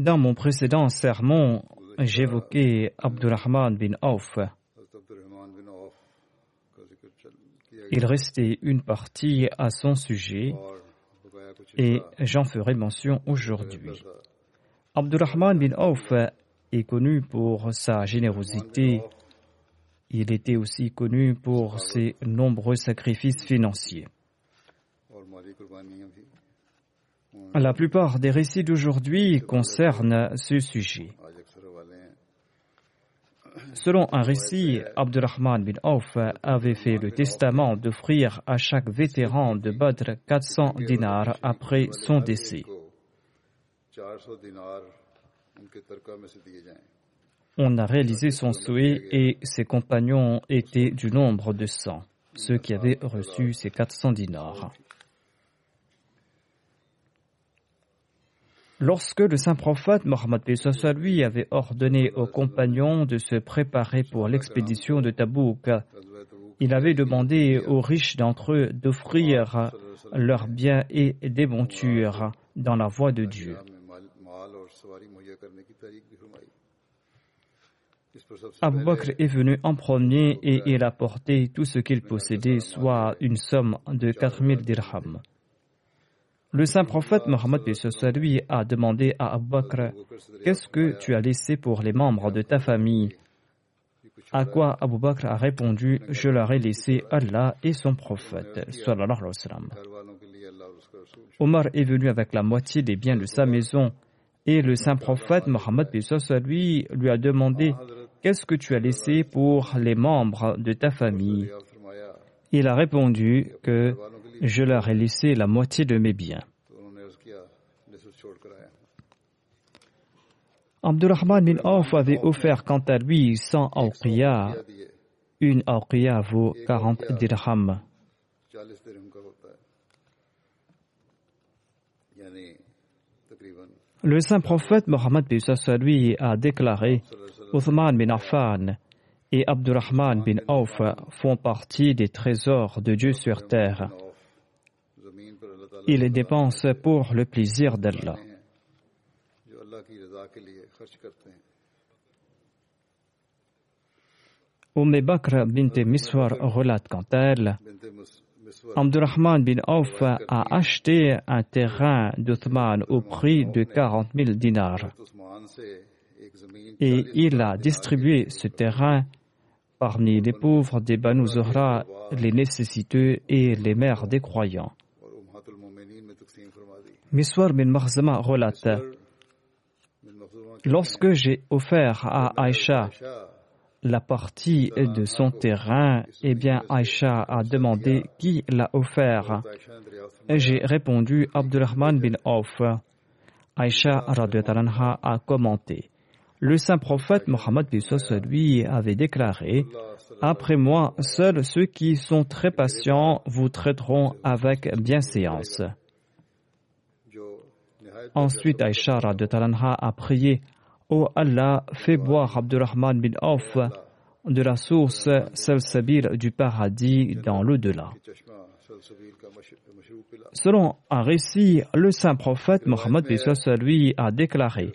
Dans mon précédent sermon, j'évoquais Abdurrahman bin Auf. Il restait une partie à son sujet et j'en ferai mention aujourd'hui. Abdurrahman bin Auf est connu pour sa générosité. Il était aussi connu pour ses nombreux sacrifices financiers. La plupart des récits d'aujourd'hui concernent ce sujet. Selon un récit, Abdurrahman bin Auf avait fait le testament d'offrir à chaque vétéran de Badr 400 dinars après son décès. On a réalisé son souhait et ses compagnons étaient du nombre de 100, ceux qui avaient reçu ces 400 dinars. Lorsque le saint prophète Mohammed lui avait ordonné aux compagnons de se préparer pour l'expédition de Tabouk, il avait demandé aux riches d'entre eux d'offrir leurs biens et des montures dans la voie de Dieu. Abu Bakr est venu en premier et il a porté tout ce qu'il possédait, soit une somme de 4000 dirhams. Le saint prophète Mohammed lui a demandé à Abu Bakr Qu'est-ce que tu as laissé pour les membres de ta famille? À quoi Abu Bakr a répondu Je leur ai laissé Allah et son prophète. Omar est venu avec la moitié des biens de sa maison et le saint prophète Mohammed lui lui a demandé Qu'est-ce que tu as laissé pour les membres de ta famille? Il a répondu que je leur ai laissé la moitié de mes biens. Abdurrahman bin Auf avait offert quant à lui 100 awqiya. Une awqiya vaut 40 dirhams. Le saint prophète Mohammed lui a déclaré Uthman bin Affan et Abdurrahman bin Auf font partie des trésors de Dieu sur terre. Ils dépensent pour le plaisir d'Allah. Umm Bakr bint Miswar relate quant elle Abdurrahman bin Auf a acheté un terrain d'Othman au prix de 40 000 dinars et il a distribué ce terrain parmi les pauvres des Banu Zohra, les nécessiteux et les mères des croyants. Miswar bin Marzama relate Lorsque j'ai offert à Aïcha la partie de son terrain, eh bien Aïcha a demandé qui l'a offert. J'ai répondu Abdurrahman bin Auf. Aïcha a commenté. Le saint prophète Mohammed lui avait déclaré Après moi, seuls ceux qui sont très patients vous traiteront avec bienséance. Ensuite, Aïcha de Talanha a prié Ô Allah, fais boire Abdurrahman bin Auf de la source Salsabil du paradis dans l'au-delà. Selon un récit, le saint prophète Mohammed lui a déclaré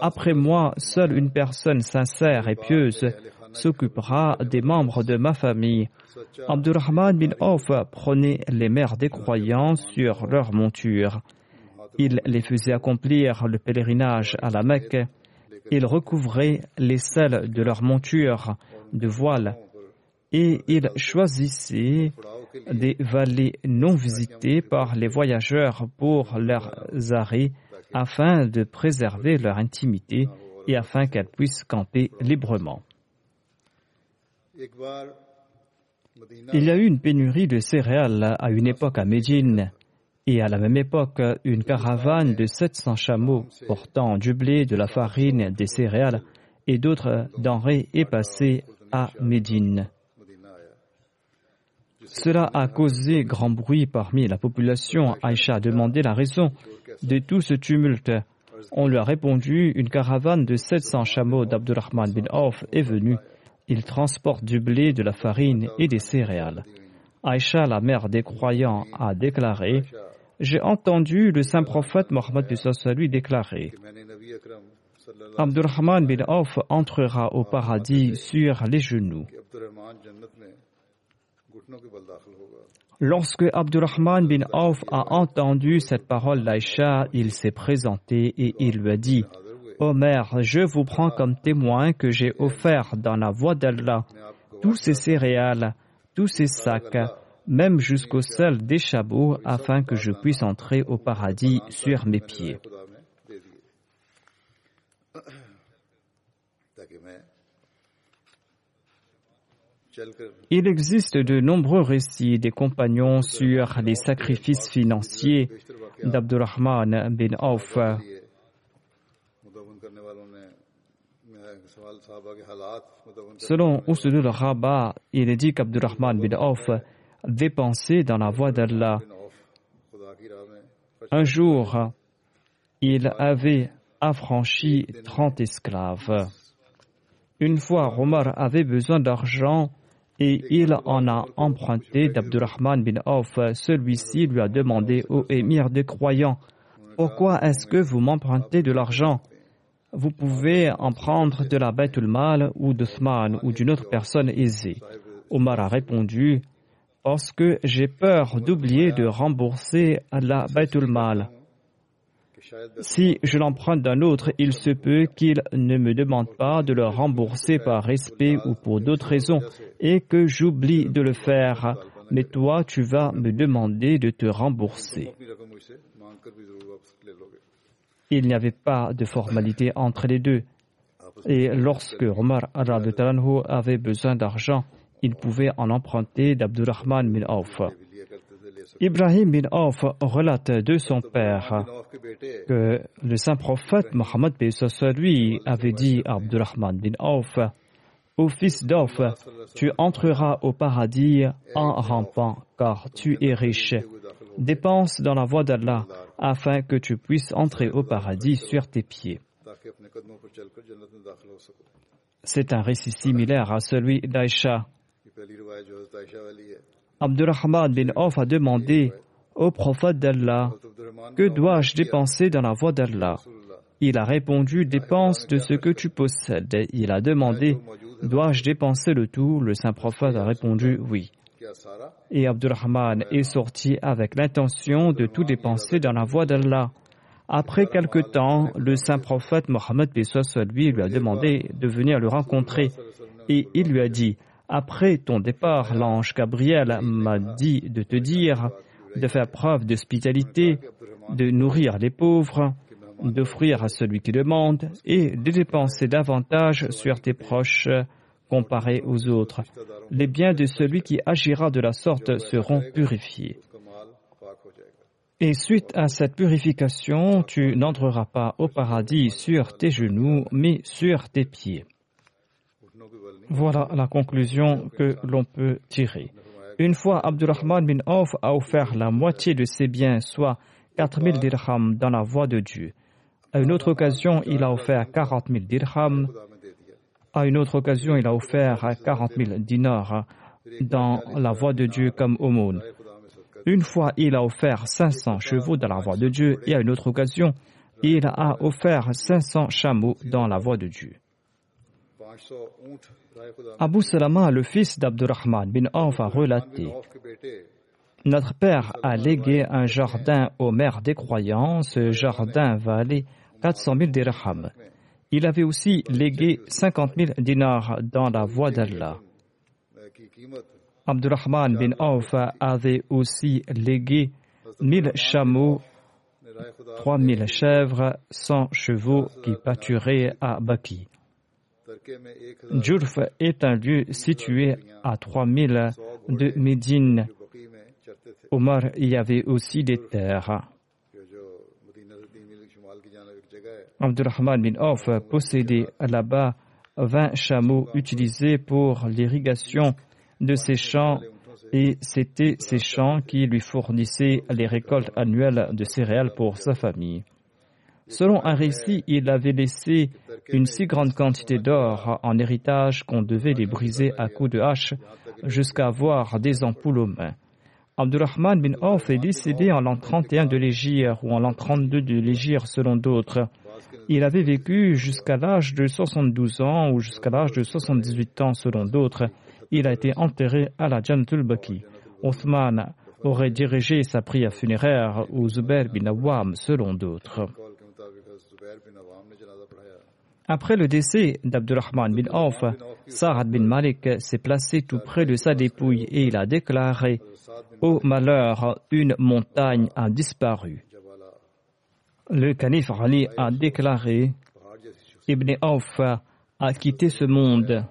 Après moi, seule une personne sincère et pieuse s'occupera des membres de ma famille. Abdurrahman bin Auf prenait les mères des croyants sur leur monture. Il les faisait accomplir le pèlerinage à la Mecque ils recouvraient les selles de leur monture de voile et ils choisissaient des vallées non visitées par les voyageurs pour leurs arrêts afin de préserver leur intimité et afin qu'elles puissent camper librement. Il y a eu une pénurie de céréales à une époque à Médine et à la même époque, une caravane de 700 chameaux portant du blé, de la farine, des céréales et d'autres denrées est passée à Médine. Cela a causé grand bruit parmi la population. Aïcha a demandé la raison de tout ce tumulte. On lui a répondu une caravane de 700 chameaux d'Abdurrahman bin Auf est venue. Il transporte du blé, de la farine et des céréales. Aïcha, la mère des croyants, a déclaré j'ai entendu le saint prophète Mohammed lui déclarer Abdurrahman bin Auf entrera au paradis sur les genoux. Lorsque Abdurrahman bin Auf a entendu cette parole d'Aïcha, il s'est présenté et il lui a dit mère, je vous prends comme témoin que j'ai offert dans la voie d'Allah tous ces céréales, tous ces sacs, même jusqu'au sol des chabots, afin que je puisse entrer au paradis sur mes pieds. Il existe de nombreux récits des compagnons sur les sacrifices financiers d'Abdurrahman bin Auf. Selon Usudul Rabat, il est dit qu'Abdurrahman bin Auf dépensé dans la voie d'Allah. Un jour, il avait affranchi 30 esclaves. Une fois, Omar avait besoin d'argent et il en a emprunté d'Abdurrahman bin Auf. Celui-ci lui a demandé au émir des croyants Pourquoi est-ce que vous m'empruntez de l'argent? Vous pouvez en prendre de la Baitul Mal ou d'Othman ou d'une autre personne aisée. Omar a répondu parce que j'ai peur d'oublier de rembourser la Baitul Mal. Si je l'emprunte d'un autre, il se peut qu'il ne me demande pas de le rembourser par respect ou pour d'autres raisons et que j'oublie de le faire. Mais toi, tu vas me demander de te rembourser. Il n'y avait pas de formalité entre les deux. Et lorsque Omar avait besoin d'argent, il pouvait en emprunter d'Abdurrahman bin Auf. Ibrahim bin Auf relate de son père que le saint prophète Mohammed lui avait dit à Abdurrahman bin Auf Ô fils d'Auf, tu entreras au paradis en rampant, car tu es riche. Dépense dans la voie d'Allah afin que tu puisses entrer au paradis sur tes pieds. C'est un récit similaire à celui d'Aïcha Abdurrahman bin Auf a demandé au prophète d'Allah Que dois-je dépenser dans la voie d'Allah? Il a répondu Dépense de ce que tu possèdes. Il a demandé Dois-je dépenser le tout? Le saint prophète a répondu Oui. Et Abdurrahman est sorti avec l'intention de tout dépenser dans la voie d'Allah. Après quelque temps, le saint prophète Mohammed lui lui a demandé de venir le rencontrer et il lui a dit après ton départ, l'ange Gabriel m'a dit de te dire de faire preuve d'hospitalité, de nourrir les pauvres, d'offrir à celui qui demande et de dépenser davantage sur tes proches comparés aux autres. Les biens de celui qui agira de la sorte seront purifiés. Et suite à cette purification, tu n'entreras pas au paradis sur tes genoux, mais sur tes pieds. Voilà la conclusion que l'on peut tirer. Une fois Abdurrahman bin Auf a offert la moitié de ses biens, soit 4000 dirhams dans la voie de Dieu. À une autre occasion, il a offert 40 000 dirhams. À une autre occasion, il a offert 40 000 dinars dans la voie de Dieu comme aumône. Une fois, il a offert 500 chevaux dans la voie de Dieu et à une autre occasion, il a offert 500 chameaux dans la voie de Dieu. Abu Salama, le fils d'Abdurrahman bin Auf, a relaté. Notre père a légué un jardin au maire des croyants. Ce jardin valait 400 000 dirhams. Il avait aussi légué 50 000 dinars dans la voie d'Allah. Abdurrahman bin Auf avait aussi légué 1000 chameaux, 3000 chèvres, 100 chevaux qui pâturaient à Baki. Djurf est un lieu situé à 3000 de Médine. Omar y avait aussi des terres. Abdurrahman bin Auf possédait là-bas 20 chameaux utilisés pour l'irrigation de ses champs et c'était ces champs qui lui fournissaient les récoltes annuelles de céréales pour sa famille. Selon un récit, il avait laissé une si grande quantité d'or en héritage qu'on devait les briser à coups de hache jusqu'à avoir des ampoules aux mains. Bin Auf est décédé en l'an 31 de l'Égypte ou en l'an 32 de l'Égypte selon d'autres. Il avait vécu jusqu'à l'âge de 72 ans ou jusqu'à l'âge de 78 ans selon d'autres. Il a été enterré à la Jantul Baki. Othman aurait dirigé sa prière funéraire au Zubair bin Awam selon d'autres. Après le décès d'Abdurrahman bin Auf, Sa'ad bin Malik s'est placé tout près de sa dépouille et il a déclaré Au malheur, une montagne a disparu. Le calife Ali a déclaré Ibn Auf a quitté ce monde.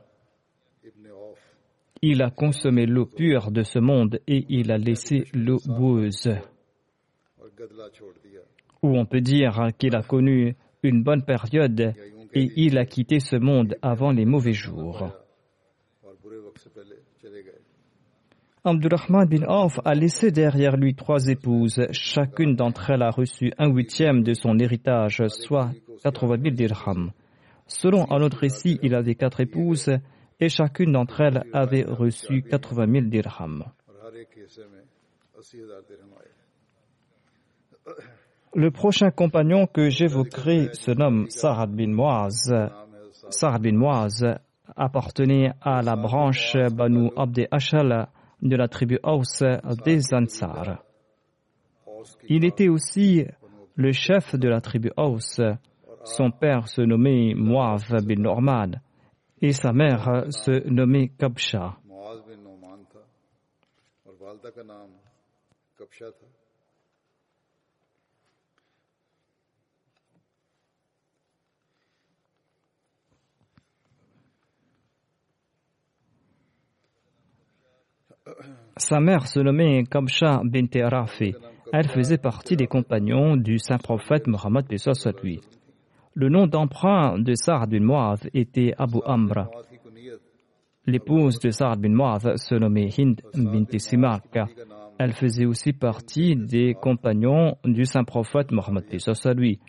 Il a consommé l'eau pure de ce monde et il a laissé l'eau boueuse. Ou on peut dire qu'il a connu une bonne période et il a quitté ce monde avant les mauvais jours. Abdurrahman bin Auf a laissé derrière lui trois épouses. Chacune d'entre elles a reçu un huitième de son héritage, soit 80 000 dirhams. Selon un autre récit, il avait quatre épouses et chacune d'entre elles avait reçu 80 000 dirhams. Le prochain compagnon que j'évoquerai se nomme Sa'ad bin Muaz. Sa'ad bin Muaz appartenait à la branche Banu Abd Ashal de la tribu Aus des Ansar. Il était aussi le chef de la tribu Aus. Son père se nommait Muaz bin Norman et sa mère se nommait Kabsha. Sa mère se nommait Kabsha bint Rafi. Elle faisait partie des compagnons du saint prophète Mohammed lui. Le nom d'emprunt de Sa'ad bin Mu'adh était Abu Amr. L'épouse de Sa'ad bin Mu'adh se nommait Hind bint Simak. Elle faisait aussi partie des compagnons du saint prophète Mohammed lui.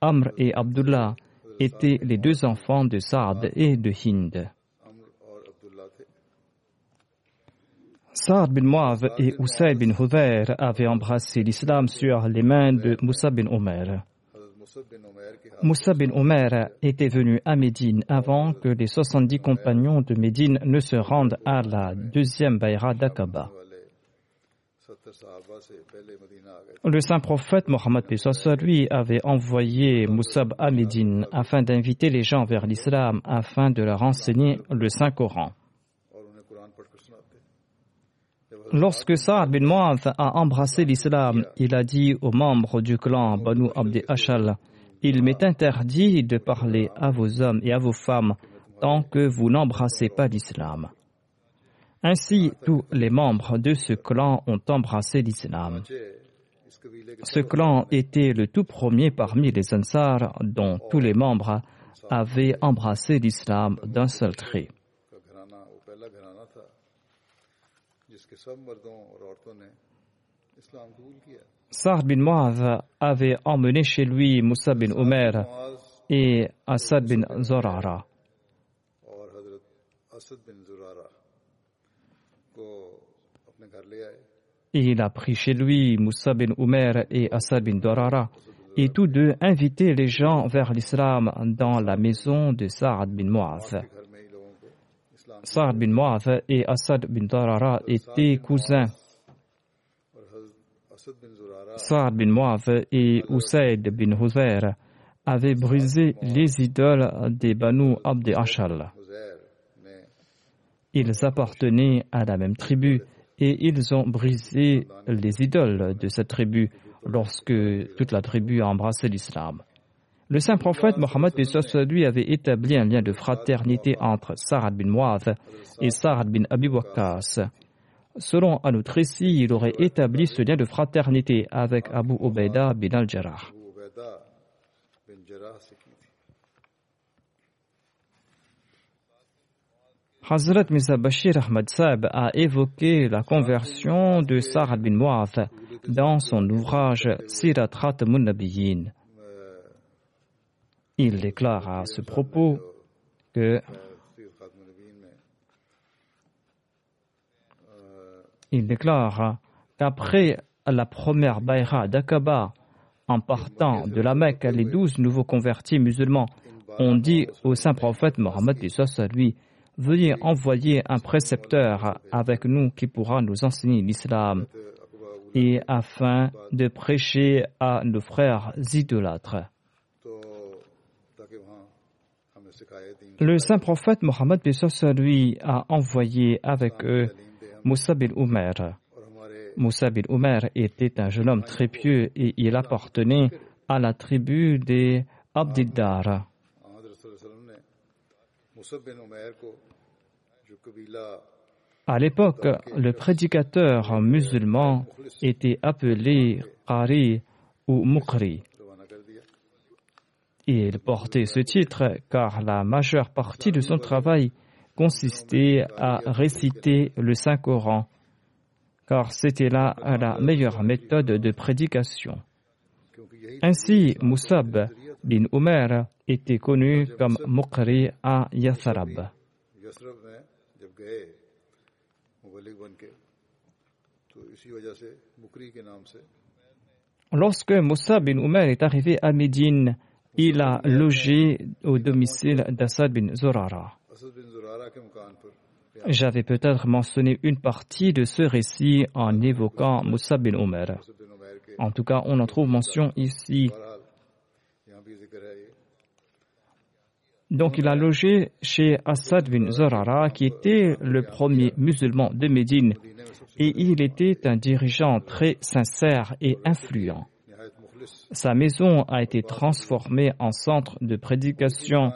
Amr et Abdullah étaient les deux enfants de Sa'ad et de Hind. Saad bin Muav et Usaid bin Hudayr avaient embrassé l'islam sur les mains de Moussa bin Omer. Moussa bin Omer était venu à Médine avant que les 70 compagnons de Médine ne se rendent à la deuxième Bayra d'Aqaba. Le saint prophète Mohammed lui avait envoyé Moussab à Médine afin d'inviter les gens vers l'islam afin de leur enseigner le Saint Lorsque Saad bin Mu'adh a embrassé l'islam, il a dit aux membres du clan Banu Abdi Ashal Il m'est interdit de parler à vos hommes et à vos femmes tant que vous n'embrassez pas l'islam. Ainsi, tous les membres de ce clan ont embrassé l'islam. Ce clan était le tout premier parmi les Ansar dont tous les membres avaient embrassé l'islam d'un seul trait. Sa'd bin Mu'adh avait emmené chez lui Moussa bin Omer et Asad bin Zorara. Il a pris chez lui Moussa bin Omer et Asad bin Dorara, et tous deux invitaient les gens vers l'islam dans la maison de Sa'd bin Mu'adh. Sa'd bin Mu'ath et Assad bin Tarara étaient cousins. Sa'd bin Mu'ath et Usaid bin Huzair avaient brisé les idoles des Banu Abd Ashal. Ils appartenaient à la même tribu et ils ont brisé les idoles de cette tribu lorsque toute la tribu a embrassé l'islam. Le saint prophète Mohammed lui avait établi un lien de fraternité entre Sarad bin Mu'adh et Sarad bin Abi Waqqas. Selon un autre récit, il aurait établi ce lien de fraternité avec Abu Ubaida bin al-Jarrah. Hazrat Mirza Bashir Ahmad Saab a évoqué la conversion de Sarad bin Mu'adh dans son ouvrage Sirat Khatmun il déclare à ce propos que il déclare qu'après la première Bayra d'Aqaba, en partant de la Mecque, les douze nouveaux convertis musulmans ont dit au saint prophète Mohammed lui, veuillez envoyer un précepteur avec nous qui pourra nous enseigner l'islam et afin de prêcher à nos frères idolâtres. Le saint prophète Mohammed lui a envoyé avec eux Moussa bin Omer. Moussa bin Omer était un jeune homme très pieux et il appartenait à la tribu des Abdiddar. À l'époque, le prédicateur musulman était appelé Qari ou Mukri. Il portait ce titre car la majeure partie de son travail consistait à réciter le Saint-Coran, car c'était là la meilleure méthode de prédication. Ainsi, Moussab bin Omer était connu comme Mukri à Yatharab. Lorsque Moussa bin Omer est arrivé à Médine, il a logé au domicile d'Assad bin Zorara. J'avais peut-être mentionné une partie de ce récit en évoquant Moussa bin Omer. En tout cas, on en trouve mention ici. Donc il a logé chez Assad bin Zorara, qui était le premier musulman de Médine, et il était un dirigeant très sincère et influent. Sa maison a été transformée en centre de prédication.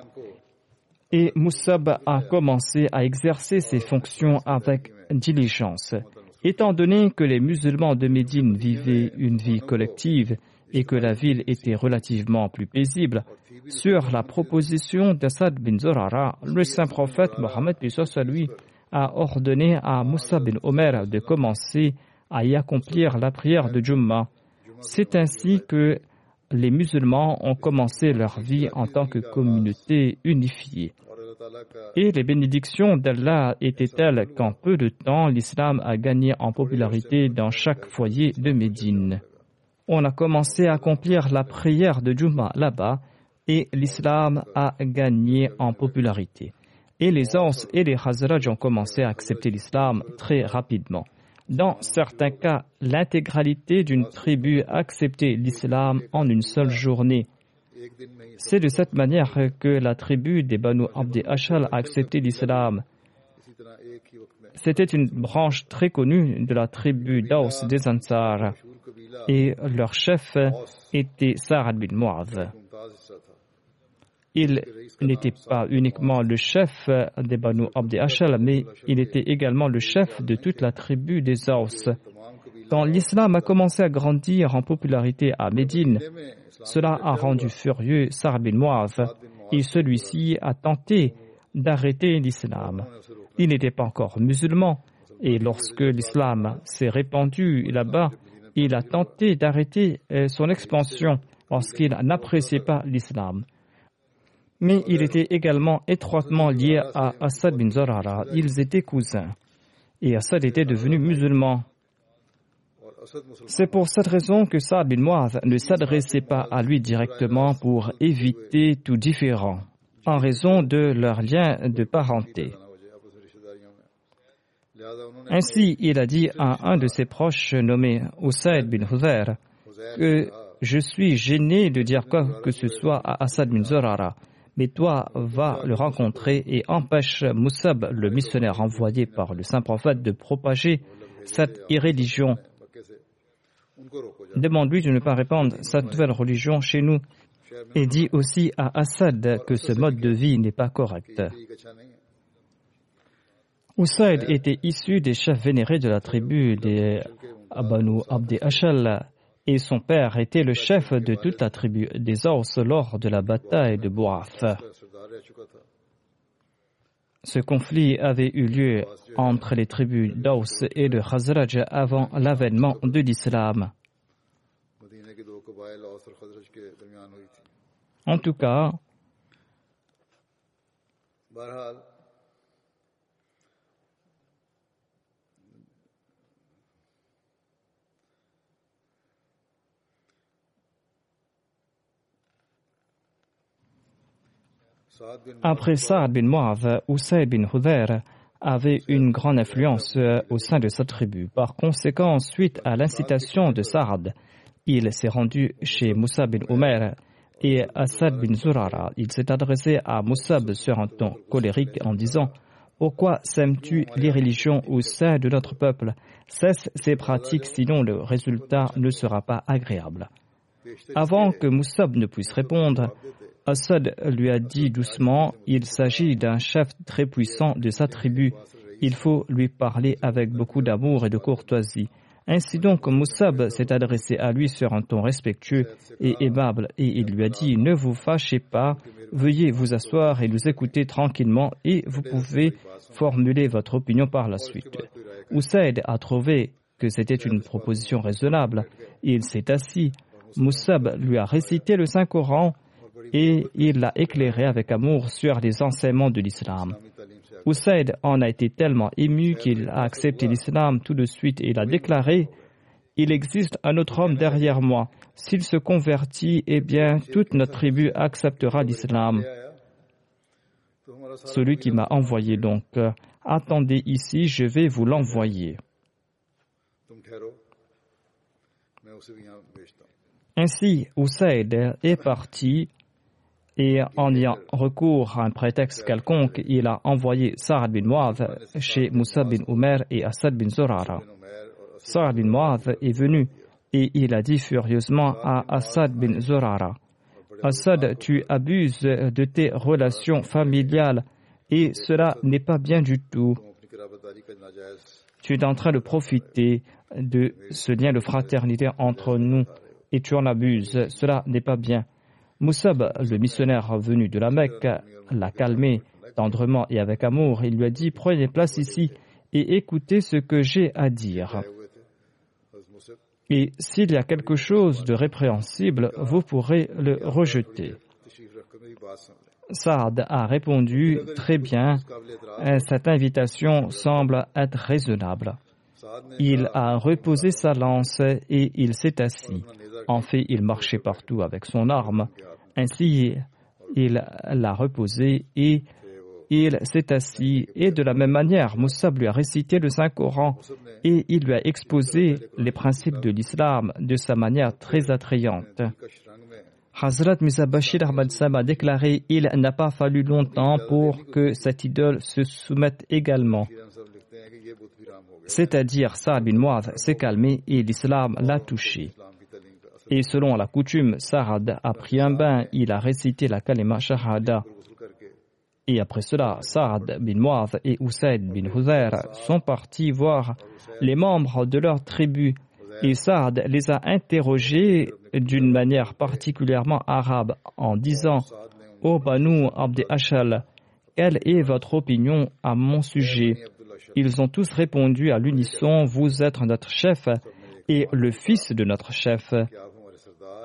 Et Moussab a commencé à exercer ses fonctions avec diligence. Étant donné que les musulmans de Médine vivaient une vie collective et que la ville était relativement plus paisible, sur la proposition d'Assad bin Zorara, le saint prophète Mohammed lui a ordonné à Moussa bin Omer de commencer à y accomplir la prière de Jumma. C'est ainsi que les musulmans ont commencé leur vie en tant que communauté unifiée. Et les bénédictions d'Allah étaient telles qu'en peu de temps, l'islam a gagné en popularité dans chaque foyer de Médine. On a commencé à accomplir la prière de Juma là-bas et l'islam a gagné en popularité. Et les Ans et les Hazraj ont commencé à accepter l'islam très rapidement. Dans certains cas, l'intégralité d'une tribu acceptait l'islam en une seule journée. C'est de cette manière que la tribu des Banu Abdi Ashal a accepté l'islam. C'était une branche très connue de la tribu d'Aos des Ansar et leur chef était Sa'ad bin Mu'adh il n'était pas uniquement le chef des Banu Abdi Hachal, mais il était également le chef de toute la tribu des Aous. Quand l'islam a commencé à grandir en popularité à Médine, cela a rendu furieux Sar bin et celui-ci a tenté d'arrêter l'islam. Il n'était pas encore musulman et lorsque l'islam s'est répandu là-bas, il a tenté d'arrêter euh, son expansion parce qu'il n'appréciait pas l'islam. Mais il était également étroitement lié à Assad bin Zorara. Ils étaient cousins. Et Assad était devenu musulman. C'est pour cette raison que Saad bin Muaz ne s'adressait pas à lui directement pour éviter tout différent, en raison de leur lien de parenté. Ainsi, il a dit à un de ses proches nommé Usaid bin Huzair que je suis gêné de dire quoi que ce soit à Assad bin Zorara, mais toi va le rencontrer et empêche Moussab, le missionnaire envoyé par le saint prophète, de propager cette irréligion. Demande-lui de ne pas répandre cette nouvelle religion chez nous et dis aussi à Assad que ce mode de vie n'est pas correct. Usaid était issu des chefs vénérés de la tribu des Abanu Abdi Ashal et son père était le chef de toute la tribu des Ors lors de la bataille de Bouaf. Ce conflit avait eu lieu entre les tribus d'Aus et de Khazraj avant l'avènement de l'islam. En tout cas, Après Saad bin Mu'adh, Usayd bin Hudayr avait une grande influence euh, au sein de sa tribu. Par conséquent, suite à l'incitation de Saad, il s'est rendu chez Moussa bin Omer et Assad bin Zurara. Il s'est adressé à Moussab sur un ton colérique en disant Pourquoi sèmes-tu les religions au sein de notre peuple? Cesse ces pratiques, sinon le résultat ne sera pas agréable. Avant que Moussab ne puisse répondre, Assad lui a dit doucement, il s'agit d'un chef très puissant de sa tribu. Il faut lui parler avec beaucoup d'amour et de courtoisie. Ainsi donc, Moussab s'est adressé à lui sur un ton respectueux et aimable et il lui a dit Ne vous fâchez pas, veuillez vous asseoir et nous écouter tranquillement et vous pouvez formuler votre opinion par la suite. Oussaid a trouvé que c'était une proposition raisonnable. Il s'est assis. Moussab lui a récité le Saint-Coran et il l'a éclairé avec amour sur les enseignements de l'islam. Usaid en a été tellement ému qu'il a accepté l'islam tout de suite et il a déclaré Il existe un autre homme derrière moi. S'il se convertit, eh bien, toute notre tribu acceptera l'islam. Celui qui m'a envoyé donc, attendez ici, je vais vous l'envoyer. Ainsi, Usaid est parti et en ayant recours à un prétexte quelconque, il a envoyé Sa'ad bin Mu'adh chez Moussa bin Omer et Assad bin Zurara. Sa'ad bin Mu'adh est venu et il a dit furieusement à Assad bin Zurara Assad, tu abuses de tes relations familiales et cela n'est pas bien du tout. Tu es en train de profiter de ce lien de fraternité entre nous et tu en abuses. Cela n'est pas bien. Moussab, le missionnaire venu de la Mecque, l'a calmé tendrement et avec amour. Il lui a dit Prenez place ici et écoutez ce que j'ai à dire. Et s'il y a quelque chose de répréhensible, vous pourrez le rejeter. Saad a répondu Très bien, cette invitation semble être raisonnable. Il a reposé sa lance et il s'est assis. En fait, il marchait partout avec son arme. Ainsi, il l'a reposé et il s'est assis. Et de la même manière, Moussa lui a récité le Saint-Coran et il lui a exposé les principes de l'islam de sa manière très attrayante. Hazrat Misa Bashir Ahmad Sam a déclaré Il n'a pas fallu longtemps pour que cette idole se soumette également. C'est-à-dire, Saad bin Muaz s'est calmé et l'islam l'a touché. Et selon la coutume, Sarad a pris un bain, il a récité la kalima shahada. Et après cela, Saad bin Muaz et Usaid bin Huzair sont partis voir les membres de leur tribu. Et Saad les a interrogés d'une manière particulièrement arabe en disant Ô Banu Abdi Ashal, quelle est votre opinion à mon sujet? Ils ont tous répondu à l'unisson Vous êtes notre chef et le fils de notre chef,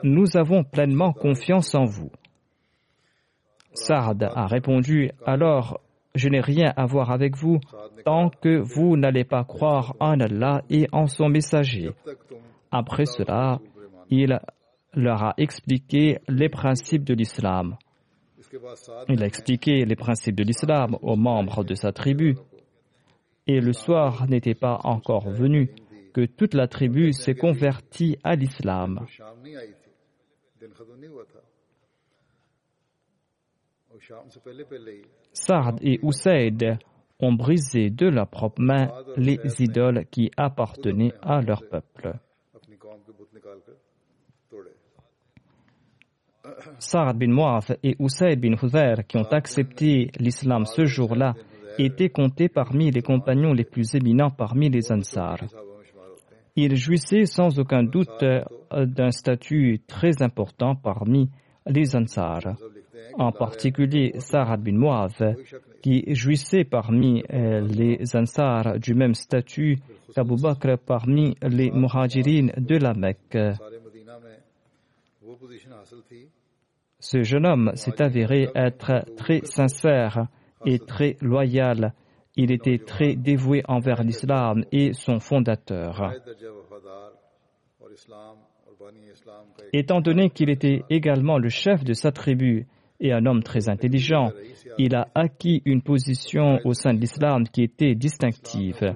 nous avons pleinement confiance en vous. Saad a répondu, alors je n'ai rien à voir avec vous tant que vous n'allez pas croire en Allah et en son messager. Après cela, il leur a expliqué les principes de l'islam. Il a expliqué les principes de l'islam aux membres de sa tribu. Et le soir n'était pas encore venu que toute la tribu s'est convertie à l'islam. Sard et Usaid ont brisé de leurs propres mains les idoles qui appartenaient à leur peuple. Sa'ad bin Mu'af et Usaid bin Hudayr, qui ont accepté l'islam ce jour-là, étaient comptés parmi les compagnons les plus éminents parmi les Ansar. Ils jouissaient sans aucun doute d'un statut très important parmi les Ansar en particulier Sa'ad bin Mu'adh, qui jouissait parmi euh, les Ansar du même statut qu'Abu Bakr parmi les Muhajirin de la Mecque. Ce jeune homme s'est avéré être très sincère et très loyal. Il était très dévoué envers l'islam et son fondateur. Étant donné qu'il était également le chef de sa tribu et un homme très intelligent. Il a acquis une position au sein de l'islam qui était distinctive.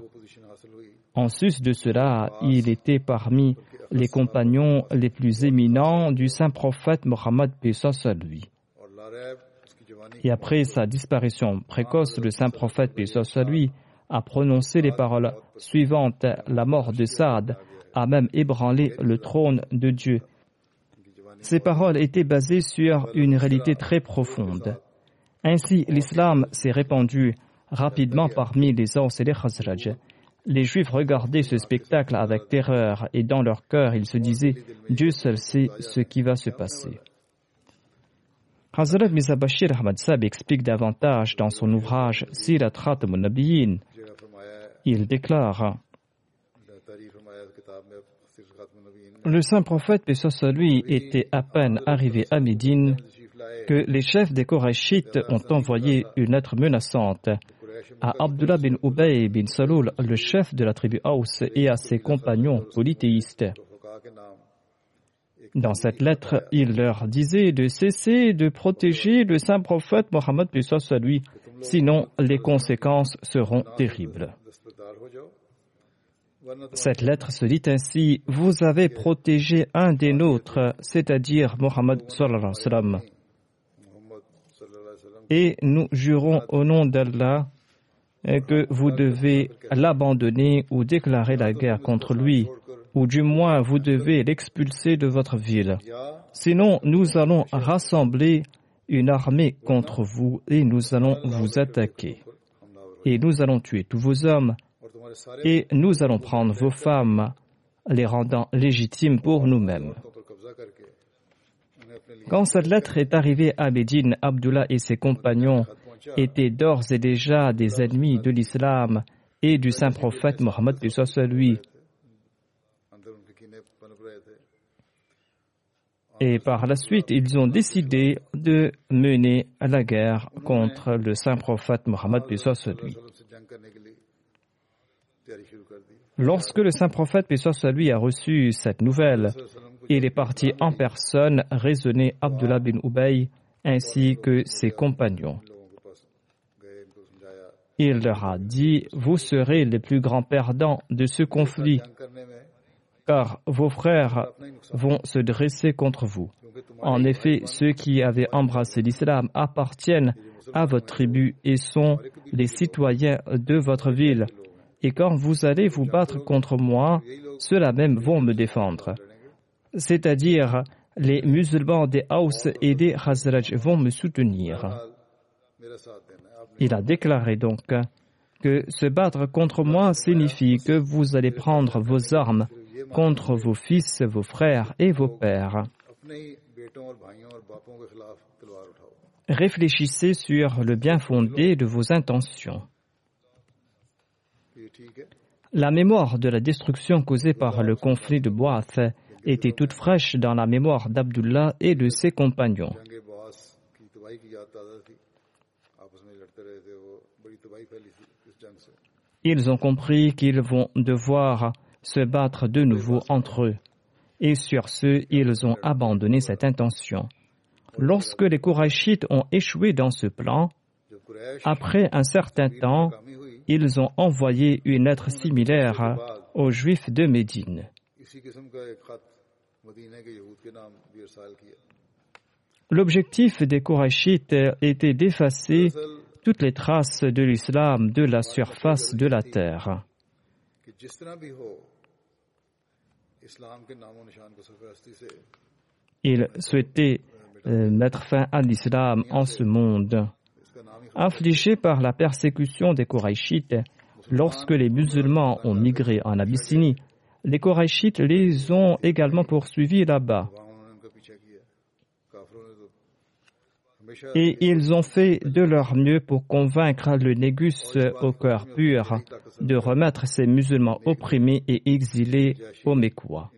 En sus de cela, il était parmi les compagnons les plus éminents du saint prophète Mohammed à lui. Et après sa disparition précoce, le saint prophète à lui a prononcé les paroles suivantes La mort de Saad a même ébranlé le trône de Dieu ces paroles étaient basées sur une réalité très profonde. Ainsi, l'islam s'est répandu rapidement parmi les Aus et les Khazraj. Les Juifs regardaient ce spectacle avec terreur et dans leur cœur, ils se disaient Dieu seul sait ce qui va se passer. Hazrat Mizabashir Ahmad Sab explique davantage dans son ouvrage Sirat Khatam. Il déclare Le saint prophète, paix soit lui, était à peine arrivé à Médine que les chefs des Korachites ont envoyé une lettre menaçante à Abdullah bin Ubay bin Saloul, le chef de la tribu Aus, et à ses compagnons polythéistes. Dans cette lettre, il leur disait de cesser de protéger le saint prophète Mohammed, paix soit lui, sinon les conséquences seront terribles. Cette lettre se dit ainsi Vous avez protégé un des nôtres, c'est-à-dire Mohammed. Et nous jurons au nom d'Allah que vous devez l'abandonner ou déclarer la guerre contre lui, ou du moins vous devez l'expulser de votre ville. Sinon, nous allons rassembler une armée contre vous et nous allons vous attaquer. Et nous allons tuer tous vos hommes et nous allons prendre vos femmes, les rendant légitimes pour nous-mêmes. Quand cette lettre est arrivée à Médine, Abdullah et ses compagnons étaient d'ores et déjà des ennemis de l'islam et du saint prophète Mohammed lui. Et par la suite, ils ont décidé de mener la guerre contre le saint prophète Mohammed lui. Lorsque le saint prophète, paix soit a reçu cette nouvelle, il est parti en personne raisonner Abdullah bin Ubay ainsi que ses compagnons. Il leur a dit, vous serez les plus grands perdants de ce conflit, car vos frères vont se dresser contre vous. En effet, ceux qui avaient embrassé l'islam appartiennent à votre tribu et sont les citoyens de votre ville et quand vous allez vous battre contre moi, ceux-là même vont me défendre. C'est-à-dire, les musulmans des Haus et des Khazraj vont me soutenir. Il a déclaré donc que se battre contre moi signifie que vous allez prendre vos armes contre vos fils, vos frères et vos pères. Réfléchissez sur le bien fondé de vos intentions. La mémoire de la destruction causée par le conflit de Boath était toute fraîche dans la mémoire d'Abdullah et de ses compagnons. Ils ont compris qu'ils vont devoir se battre de nouveau entre eux. Et sur ce, ils ont abandonné cette intention. Lorsque les Kourachites ont échoué dans ce plan, après un certain temps, ils ont envoyé une lettre similaire aux Juifs de Médine. L'objectif des Korachites était d'effacer toutes les traces de l'islam de la surface de la terre. Ils souhaitaient euh, mettre fin à l'islam en ce monde. Affligés par la persécution des Koraïchites, lorsque les musulmans ont migré en Abyssinie, les Koraïchites les ont également poursuivis là-bas. Et ils ont fait de leur mieux pour convaincre le Négus au cœur pur de remettre ces musulmans opprimés et exilés au Mécois.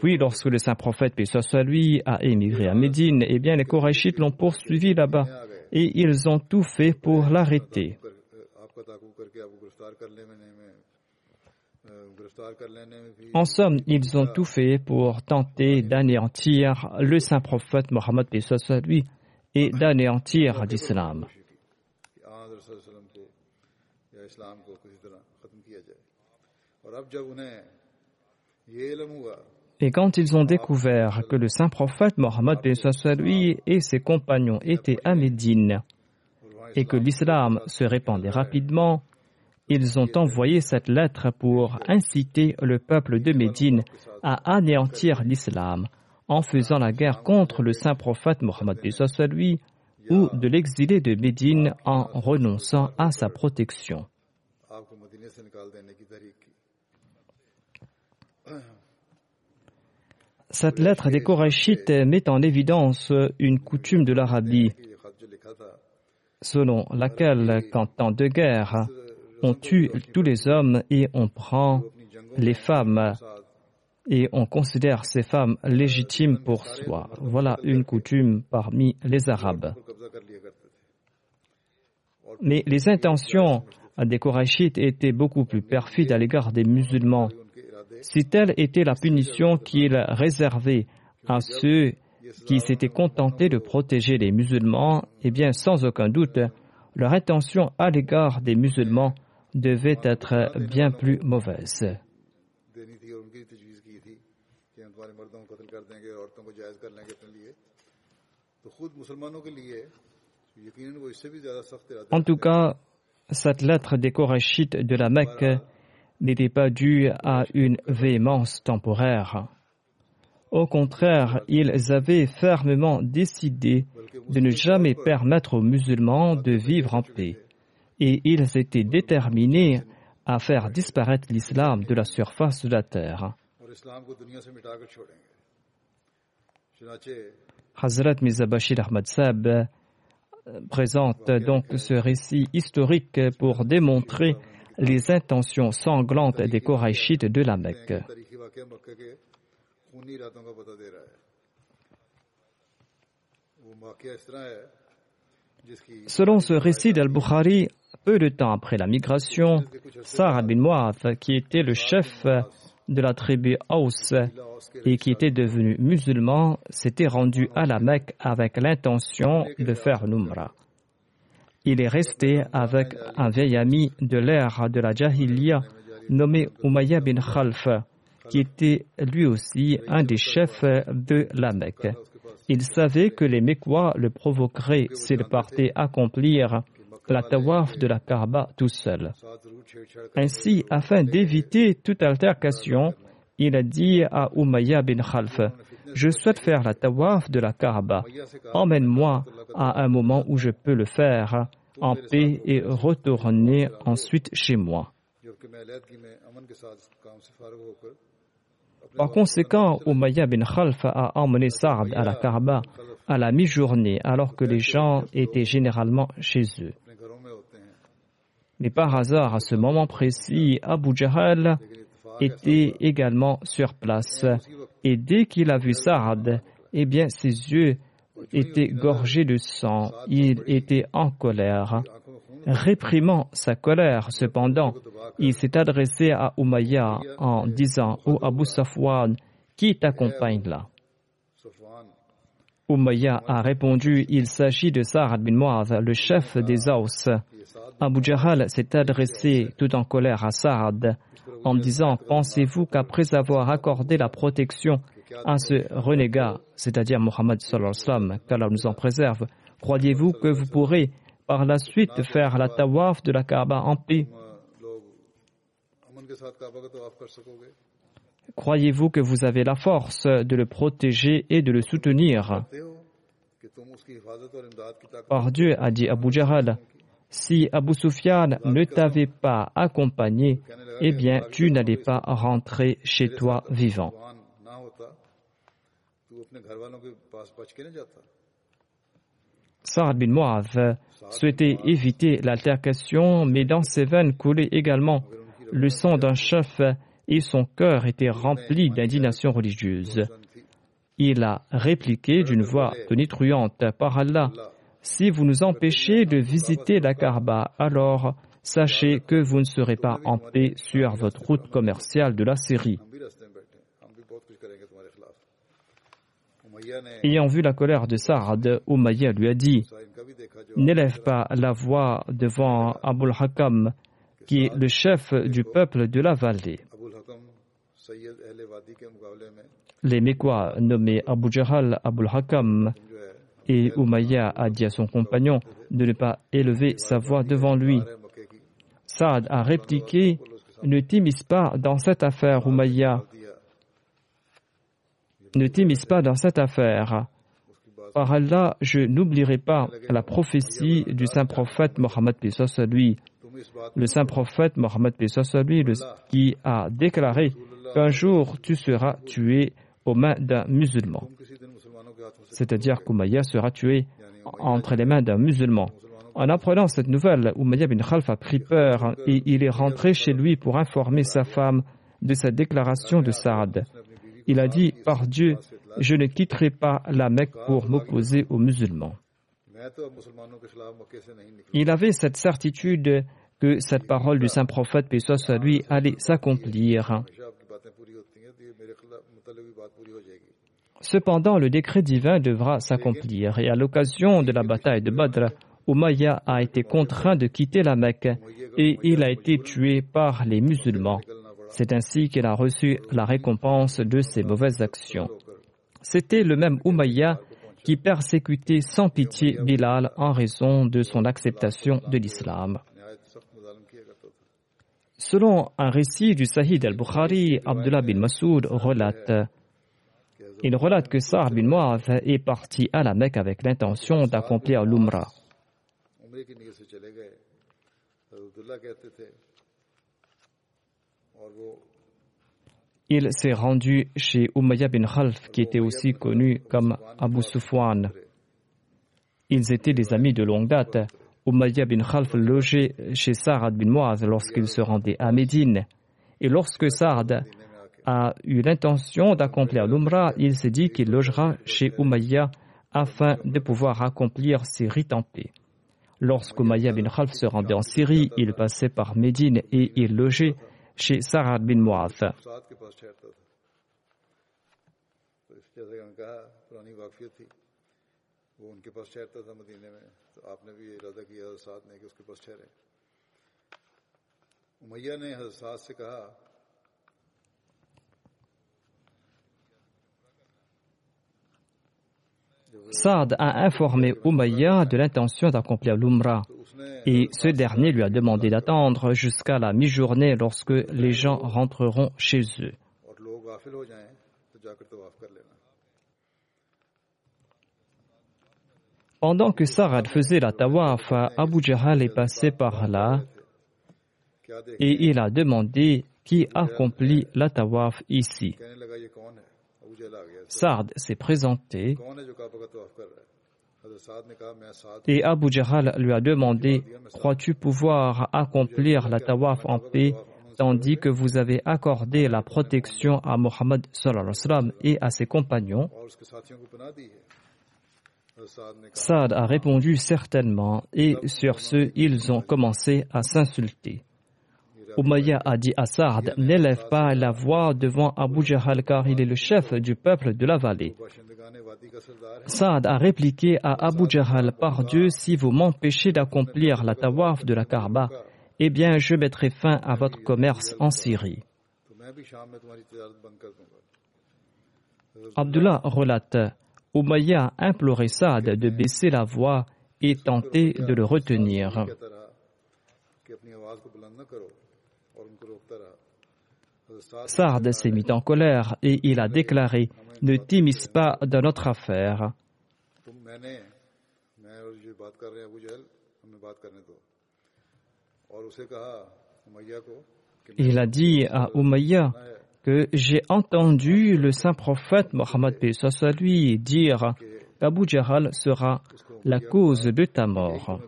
Puis, lorsque le saint prophète, paix soit a émigré à Médine, eh bien, les Korachites l'ont poursuivi là-bas et ils ont tout fait pour l'arrêter. En somme, ils ont tout fait pour tenter d'anéantir le saint prophète Mohammed lui et d'anéantir l'islam. Et quand ils ont découvert que le saint prophète Mohammed et ses compagnons étaient à Médine et que l'islam se répandait rapidement, ils ont envoyé cette lettre pour inciter le peuple de Médine à anéantir l'islam en faisant la guerre contre le saint prophète Mohammed ou de l'exilé de Médine en renonçant à sa protection. Cette lettre des Korachites met en évidence une coutume de l'Arabie, selon laquelle, qu'en temps de guerre, on tue tous les hommes et on prend les femmes et on considère ces femmes légitimes pour soi. Voilà une coutume parmi les Arabes. Mais les intentions des Korachites étaient beaucoup plus perfides à l'égard des musulmans. Si telle était la punition qu'il réservait à ceux qui s'étaient contentés de protéger les musulmans, eh bien, sans aucun doute, leur intention à l'égard des musulmans devait être bien plus mauvaise. En tout cas, cette lettre des Korachites de la Mecque n'était pas dû à une véhémence temporaire. Au contraire, ils avaient fermement décidé de ne jamais permettre aux musulmans de vivre en paix, et ils étaient déterminés à faire disparaître l'islam de la surface de la terre. Hazrat présente donc ce récit historique pour démontrer les intentions sanglantes des Korachites de la Mecque. Selon ce récit d'Al-Bukhari, peu de temps après la migration, Sarah bin Mu'ath, qui était le chef de la tribu Haus et qui était devenu musulman, s'était rendu à la Mecque avec l'intention de faire l'Umrah il est resté avec un vieil ami de l'ère de la Jahiliya nommé Umayya bin Khalf, qui était lui aussi un des chefs de la Mecque. Il savait que les Mekwa le provoqueraient s'il partait accomplir la tawaf de la Kaaba tout seul. Ainsi, afin d'éviter toute altercation, il a dit à Umayya bin Khalf je souhaite faire la tawaf de la Kaaba. Emmène-moi à un moment où je peux le faire en paix et retourner ensuite chez moi. Par conséquent, Umayya bin Khalfa a emmené Saad à la Kaaba à la mi-journée, alors que les gens étaient généralement chez eux. Mais par hasard, à ce moment précis, Abu Jahal était également sur place et dès qu'il a vu Saad, eh bien, ses yeux étaient gorgés de sang. Il était en colère. Réprimant sa colère, cependant, il s'est adressé à Umayya en disant Ô Abu Safwan, qui t'accompagne là? Umayya a répondu Il s'agit de Sa'ad bin Mu'adh, le chef des Aus. Abu Jahl s'est adressé tout en colère à Saad en disant Pensez-vous qu'après avoir accordé la protection à ce renégat, c'est-à-dire Mohammed sallam, qu'Allah nous en préserve, croyez-vous que vous pourrez par la suite faire la tawaf de la Kaaba en paix? Croyez-vous que vous avez la force de le protéger et de le soutenir? Par Dieu, a dit Abu Jahl, si Abu Sufyan ne t'avait pas accompagné, eh bien, tu n'allais pas rentrer chez toi vivant. Sa'ad bin Mu'adh souhaitait éviter l'altercation, mais dans ses veines coulait également le sang d'un chef et son cœur était rempli d'indignation religieuse. Il a répliqué d'une voix tonitruante Par Allah, si vous nous empêchez de visiter la Kaaba, alors sachez que vous ne serez pas en paix sur votre route commerciale de la Syrie. Ayant vu la colère de Saad, Umayya lui a dit N'élève pas la voix devant Abul Hakam, qui est le chef du peuple de la vallée. Les Mécois nommés Abu Jahal Abul Hakam et Umayya a dit à son compagnon de ne pas élever sa voix devant lui. Saad a répliqué Ne t'immisce pas dans cette affaire, Umayya. Ne t'immisce pas dans cette affaire. Par Allah, je n'oublierai pas la prophétie du saint prophète Mohammed lui. Le saint prophète Mohammed lui, qui a déclaré qu'un jour tu seras tué aux mains d'un musulman c'est-à-dire qu'Umayya sera tué entre les mains d'un musulman. En apprenant cette nouvelle, Umayya bin Khalf a pris peur et il est rentré chez lui pour informer sa femme de sa déclaration de Saad. Il a dit Par Dieu, je ne quitterai pas la Mecque pour m'opposer aux musulmans. Il avait cette certitude que cette parole du saint prophète, paix soit lui, allait s'accomplir. Cependant, le décret divin devra s'accomplir et à l'occasion de la bataille de Badr, Umayya a été contraint de quitter la Mecque et il a été tué par les musulmans. C'est ainsi qu'il a reçu la récompense de ses mauvaises actions. C'était le même Umayya qui persécutait sans pitié Bilal en raison de son acceptation de l'islam. Selon un récit du Sahih al-Bukhari, Abdullah bin Masoud relate il relate que Sa'ad bin Mu'adh est parti à la Mecque avec l'intention d'accomplir l'Umrah. Il s'est rendu chez Umayya bin Khalf, qui était aussi connu comme Abu Sufwan. Ils étaient des amis de longue date. Umayya bin Khalf logeait chez Sa'ad bin Mu'adh lorsqu'il se rendait à Médine. Et lorsque Sa'ad a eu l'intention d'accomplir l'Umrah, il s'est dit qu'il logera chez Umayya afin de pouvoir accomplir ses rites en paix. Lorsqu'Umayya bin Khalf se rendait en Syrie, il passait par Médine et il logeait chez Sarah bin Mu'adh. Saad a informé Umayya de l'intention d'accomplir l'Umrah et ce dernier lui a demandé d'attendre jusqu'à la mi-journée lorsque les gens rentreront chez eux. Pendant que Sarad faisait la tawaf, Abu Jahal est passé par là et il a demandé qui accomplit la tawaf ici. Sard s'est présenté Et Abu Jahl lui a demandé Crois-tu pouvoir accomplir la tawaf en paix tandis que vous avez accordé la protection à Mohammed et à ses compagnons? Saad a répondu certainement, et sur ce, ils ont commencé à s'insulter. Umayya a dit à Saad N'élève pas la voix devant Abu Jahl car il est le chef du peuple de la vallée. Saad a répliqué à Abu Jahl Par Dieu, si vous m'empêchez d'accomplir la tawaf de la Kaaba, eh bien je mettrai fin à votre commerce en Syrie. Abdullah relate Umayya a imploré Saad de baisser la voix et tenté de le retenir. Saad s'est mis en colère et il a déclaré Ne t'immisce pas dans notre affaire. Il a dit à Umayya que j'ai entendu le saint prophète Mohammed lui dire qu'Abu Jahl sera la cause de ta mort.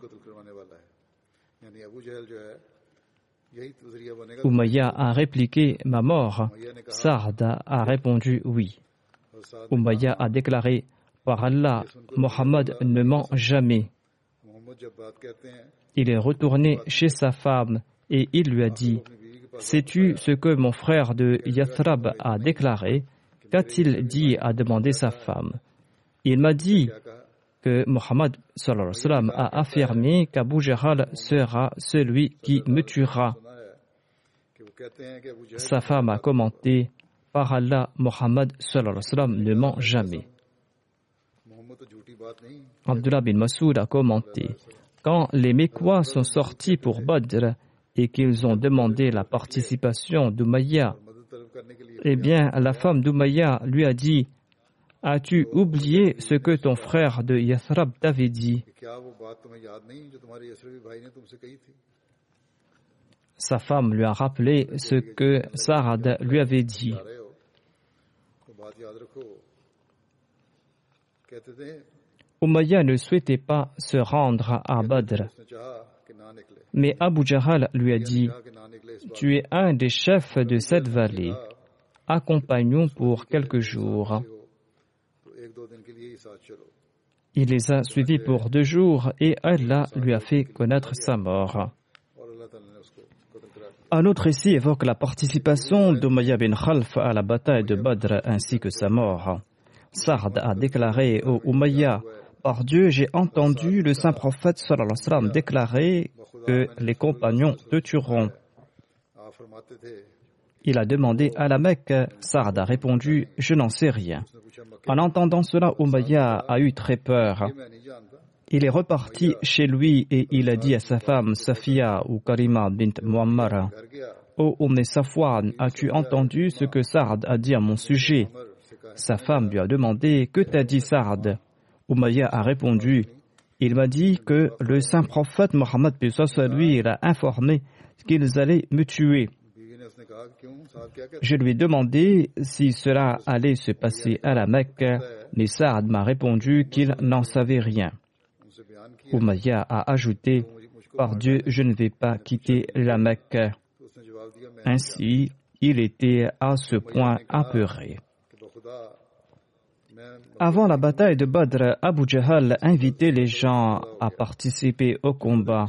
Umayya a répliqué Ma mort. Sard a répondu Oui. Umayya a déclaré Par Allah, Mohammed ne ment jamais. Il est retourné chez sa femme et il lui a dit Sais-tu ce que mon frère de Yathrab a déclaré? Qu'a-t-il dit à demander sa femme? Il m'a dit que Mohammed a affirmé qu'Abu Jahl sera celui qui me tuera. Sa femme a commenté Par Allah, Mohammed ne ment jamais. Abdullah bin Masoud a commenté Quand les Mécois sont sortis pour Badr, et qu'ils ont demandé la participation d'Umayya, eh bien, la femme d'Umayya lui a dit As-tu oublié ce que ton frère de Yathrab t'avait dit? Sa femme lui a rappelé ce que Sarad lui avait dit. Umayya ne souhaitait pas se rendre à Badr. Mais Abu Jahl lui a dit Tu es un des chefs de cette vallée. Accompagnons pour quelques jours. Il les a suivis pour deux jours et Allah lui a fait connaître sa mort. Un autre récit évoque la participation d'Umayya bin Khalf à la bataille de Badr ainsi que sa mort. Sard a déclaré au Umayya Par Dieu, j'ai entendu le saint prophète déclarer que les compagnons te tueront. Il a demandé à la Mecque. Saad a répondu Je n'en sais rien. En entendant cela, Umayya a eu très peur. Il est reparti chez lui et il a dit à sa femme Safia ou Karima bint Muammar oh, Safwan, as-tu entendu ce que Saad a dit à mon sujet? Sa femme lui a demandé Que t'a dit Saad? Umayya a répondu il m'a dit que le saint prophète Mohammed lui a informé qu'ils allaient me tuer. Je lui ai demandé si cela allait se passer à la Mecque, mais Saad m'a répondu qu'il n'en savait rien. Umayya a ajouté Par Dieu, je ne vais pas quitter la Mecque. Ainsi, il était à ce point apeuré. Avant la bataille de Badr, Abu Jahl invitait les gens à participer au combat.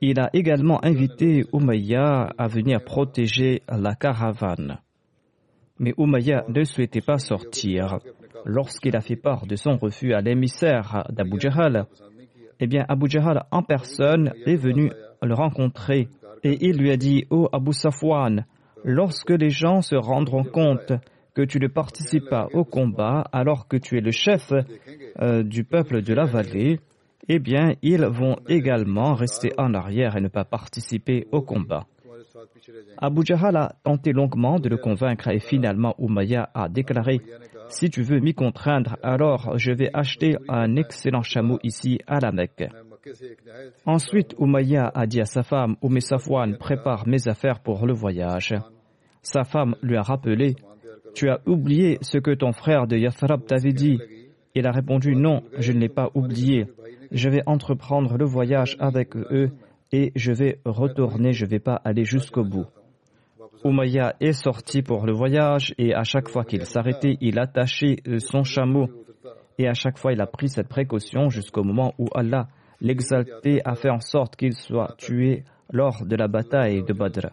Il a également invité Umayya à venir protéger la caravane. Mais Umayya ne souhaitait pas sortir. Lorsqu'il a fait part de son refus à l'émissaire d'Abu Jahl, eh bien Abu Jahl en personne est venu le rencontrer et il lui a dit oh Abu Safwan, lorsque les gens se rendront compte que tu ne participes pas au combat alors que tu es le chef euh, du peuple de la vallée, eh bien, ils vont également rester en arrière et ne pas participer au combat. Abu Jahl a tenté longuement de le convaincre et finalement Umayya a déclaré Si tu veux m'y contraindre, alors je vais acheter un excellent chameau ici à la Mecque. Ensuite, Umayya a dit à sa femme Umm Safwan, prépare mes affaires pour le voyage. Sa femme lui a rappelé tu as oublié ce que ton frère de Yathrab t'avait dit. Il a répondu non, je ne l'ai pas oublié. Je vais entreprendre le voyage avec eux et je vais retourner, je ne vais pas aller jusqu'au bout. Umayya est sorti pour le voyage et à chaque fois qu'il s'arrêtait, il attachait son chameau et à chaque fois il a pris cette précaution jusqu'au moment où Allah, l'exalté, a fait en sorte qu'il soit tué lors de la bataille de Badr.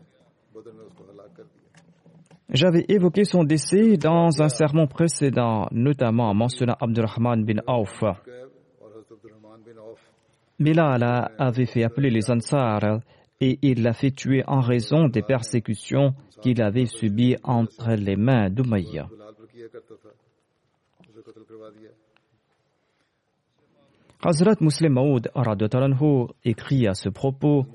J'avais évoqué son décès dans un sermon précédent, notamment en mentionnant Abdurrahman bin Auf. Bilal avait fait appeler les Ansar et il l'a fait tuer en raison des persécutions qu'il avait subies entre les mains d'Umayya. Hazrat Muslim Maud écrit à ce propos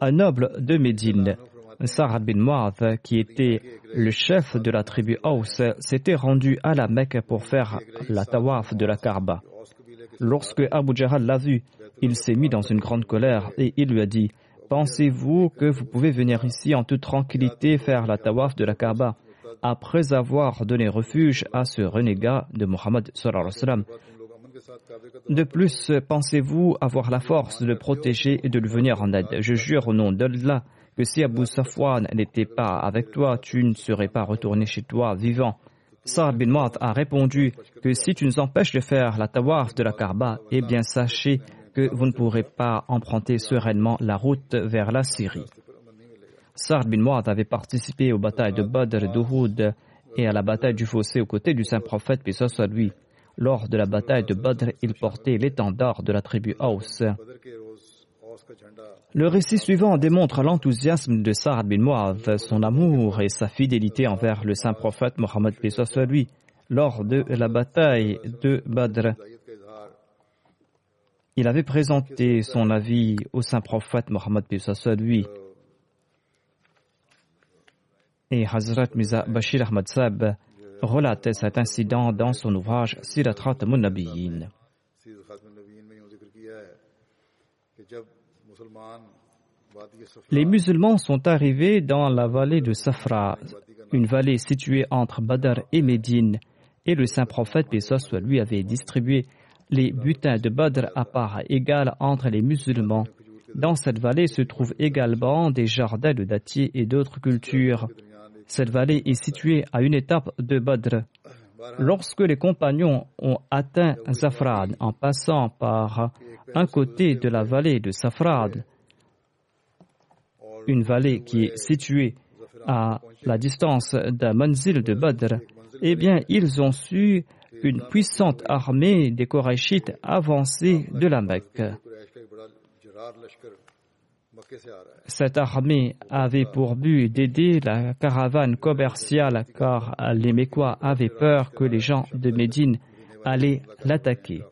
Un noble de Médine, Sa'ad bin Mu'adh, qui était le chef de la tribu Aus, s'était rendu à la Mecque pour faire la tawaf de la Kaaba. Lorsque Abu Jahal l'a vu, il s'est mis dans une grande colère et il lui a dit Pensez-vous que vous pouvez venir ici en toute tranquillité faire la tawaf de la Kaaba après avoir donné refuge à ce renégat de Mohammed de plus, pensez-vous avoir la force de le protéger et de lui venir en aide? Je jure au nom d'Allah que si Abu Safwan n'était pas avec toi, tu ne serais pas retourné chez toi vivant. Saad bin Mu'adh a répondu que si tu nous empêches de faire la tawaf de la Kaaba, eh bien sachez que vous ne pourrez pas emprunter sereinement la route vers la Syrie. Saad bin Mu'adh avait participé aux batailles de Badr, d'Uhud et à la bataille du fossé aux côtés du saint prophète, puis soit lui. Lors de la bataille de Badr, il portait l'étendard de la tribu Aus. Le récit suivant démontre l'enthousiasme de Sa'ad bin Mu'adh, son amour et sa fidélité envers le saint prophète Mohammed soit lui. Lors de la bataille de Badr, il avait présenté son avis au saint prophète Mohammed soit lui. Et Hazrat Miza Bashir Ahmad Sab relate cet incident dans son ouvrage Sirat Nabiyyin. Les musulmans sont arrivés dans la vallée de Safra, une vallée située entre Badr et Médine, et le saint prophète, soit lui, avait distribué les butins de Badr à part égale entre les musulmans. Dans cette vallée se trouvent également des jardins de dattiers et d'autres cultures. Cette vallée est située à une étape de Badr. Lorsque les compagnons ont atteint Zafrad en passant par un côté de la vallée de Safrad, une vallée qui est située à la distance d'un manzil de Badr, eh bien, ils ont su une puissante armée des Korachites avancer de la Mecque. Cette armée avait pour but d'aider la caravane commerciale car les Mécois avaient peur que les gens de Médine allaient l'attaquer.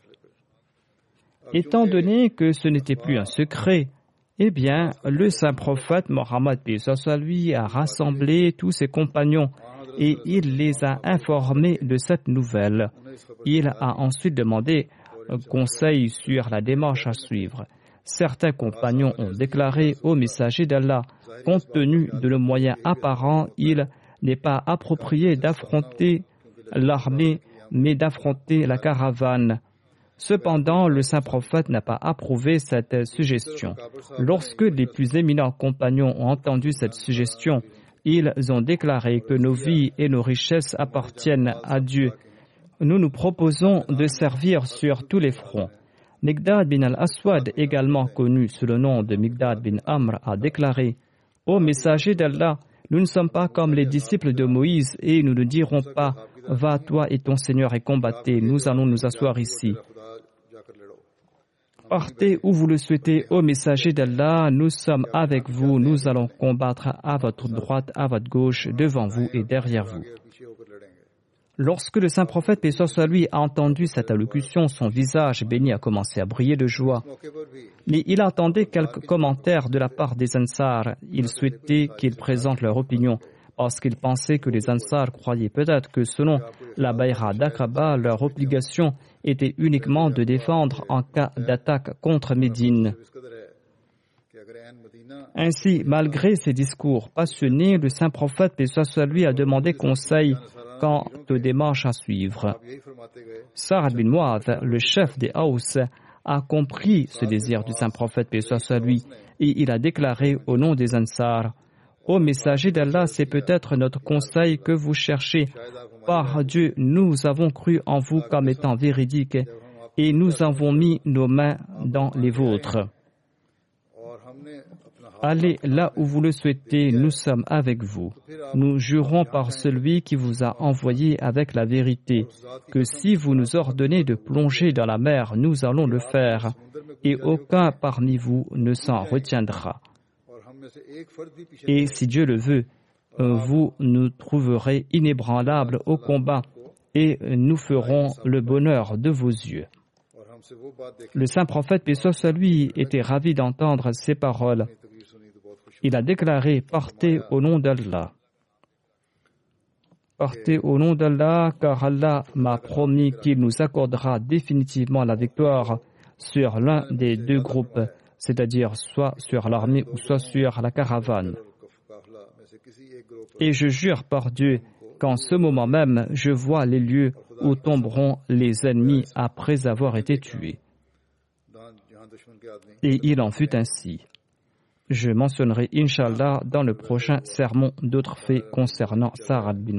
Étant donné que ce n'était plus un secret, eh bien, le saint prophète Mohammed lui a rassemblé tous ses compagnons et il les a informés de cette nouvelle. Il a ensuite demandé conseil sur la démarche à suivre. Certains compagnons ont déclaré au messager d'Allah, compte tenu de le moyen apparent, il n'est pas approprié d'affronter l'armée, mais d'affronter la caravane. Cependant, le saint prophète n'a pas approuvé cette suggestion. Lorsque les plus éminents compagnons ont entendu cette suggestion, ils ont déclaré que nos vies et nos richesses appartiennent à Dieu. Nous nous proposons de servir sur tous les fronts. Migdad bin al-Aswad, également connu sous le nom de Migdad bin Amr, a déclaré Ô messager d'Allah, nous ne sommes pas comme les disciples de Moïse et nous ne dirons pas Va toi et ton Seigneur et combattez, nous allons nous asseoir ici. Partez où vous le souhaitez, ô messager d'Allah, nous sommes avec vous, nous allons combattre à votre droite, à votre gauche, devant vous et derrière vous. Lorsque le saint prophète, paix soit lui, a entendu cette allocution, son visage béni a commencé à briller de joie. Mais il attendait quelques commentaires de la part des Ansar. Il souhaitait qu'ils présentent leur opinion parce qu'il pensait que les Ansar croyaient peut-être que selon la Bayra d'Aqaba, leur obligation était uniquement de défendre en cas d'attaque contre Médine. Ainsi, malgré ses discours passionnés, le saint prophète, soit lui, a demandé conseil quant aux démarches à suivre. Sa'ad bin le chef des Haus, a compris ce désir du saint prophète, soit lui, et il a déclaré au nom des Ansar Ô messager d'Allah, c'est peut-être notre conseil que vous cherchez. Par Dieu, nous avons cru en vous comme étant véridique et nous avons mis nos mains dans les vôtres. Allez là où vous le souhaitez, nous sommes avec vous. Nous jurons par celui qui vous a envoyé avec la vérité que si vous nous ordonnez de plonger dans la mer, nous allons le faire, et aucun parmi vous ne s'en retiendra. Et si Dieu le veut, vous nous trouverez inébranlables au combat, et nous ferons le bonheur de vos yeux. Le saint prophète, paix soit lui, était ravi d'entendre ces paroles il a déclaré Partez au nom d'Allah. Partez au nom d'Allah, car Allah m'a promis qu'il nous accordera définitivement la victoire sur l'un des deux groupes, c'est-à-dire soit sur l'armée ou soit sur la caravane. Et je jure par Dieu qu'en ce moment même, je vois les lieux où tomberont les ennemis après avoir été tués. Et il en fut ainsi. Je mentionnerai, Inshallah, dans le prochain sermon d'autres faits concernant Sarah bin